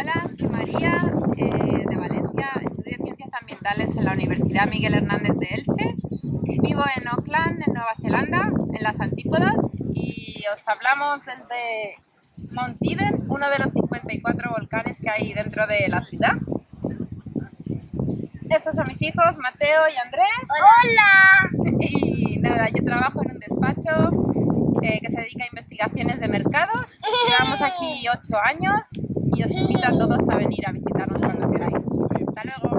Hola, soy María eh, de Valencia, estudio Ciencias Ambientales en la Universidad Miguel Hernández de Elche. Vivo en Auckland, en Nueva Zelanda, en las Antípodas, y os hablamos desde Mount Eden, uno de los 54 volcanes que hay dentro de la ciudad. Estos son mis hijos, Mateo y Andrés. ¡Hola! Y nada, yo trabajo en un despacho eh, que se dedica a investigaciones de mercados. Llevamos aquí ocho años y os invito a todos a venir a visitarnos cuando queráis. Hasta luego.